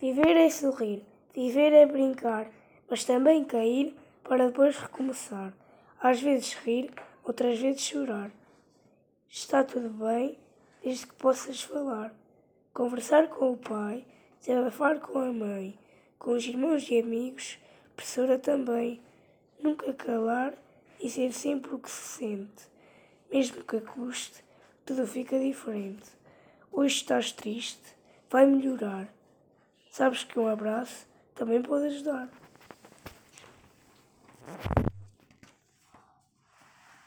Viver é sorrir, viver é brincar, mas também cair para depois recomeçar. Às vezes rir, outras vezes chorar. Está tudo bem, desde que possas falar. Conversar com o pai, desabafar com a mãe, com os irmãos e amigos, professora também. Nunca calar, dizer sempre o que se sente. Mesmo que custe, tudo fica diferente. Hoje estás triste, vai melhorar. Sabes que um abraço também pode ajudar.